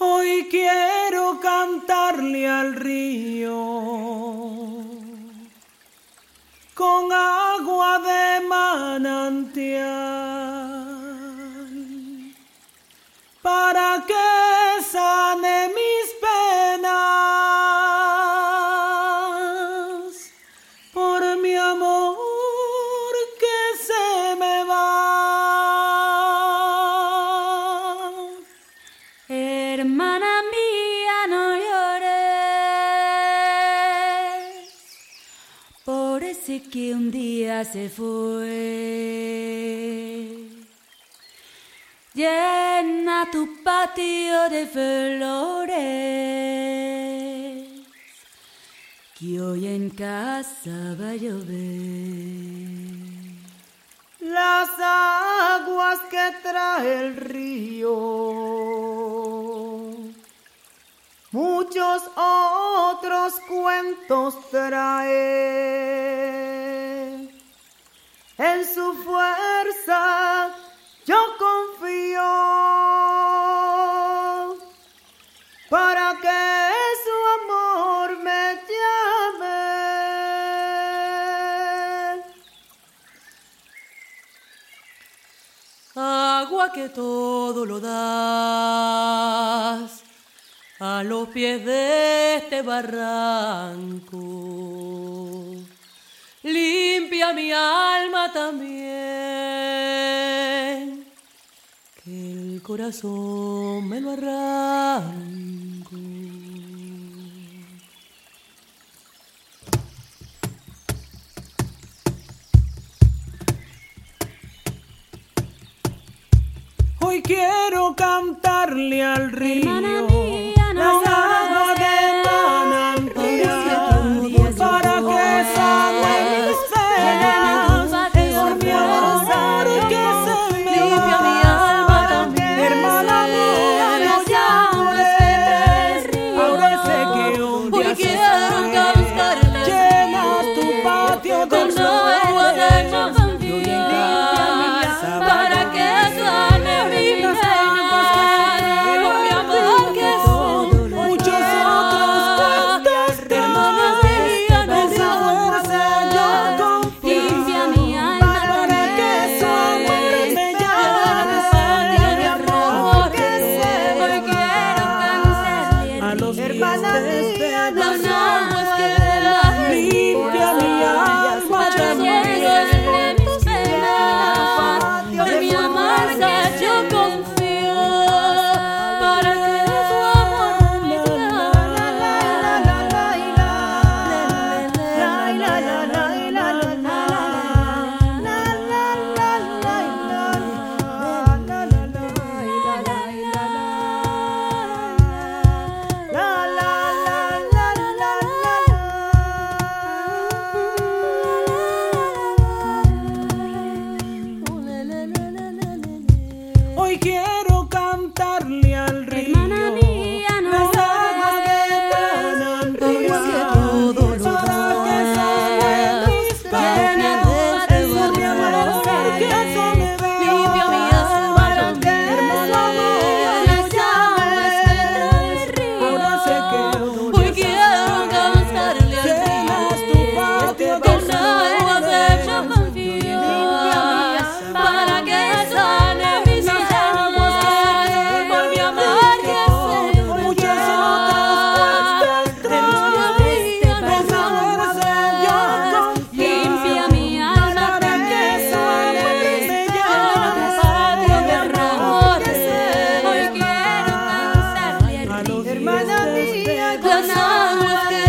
Hoy quiero cantarle al río. Con agua de manantial Hermana mía, no llores por ese que un día se fue. Llena tu patio de flores, que hoy en casa va a llover. Las aguas que trae el río, otros cuentos trae. En su fuerza yo confío para que su amor me llame. agua que todo lo das a los pies de este barranco. Limpia mi alma también, que el corazón me lo arranco. Hoy quiero cantarle al río. Diagonal was good.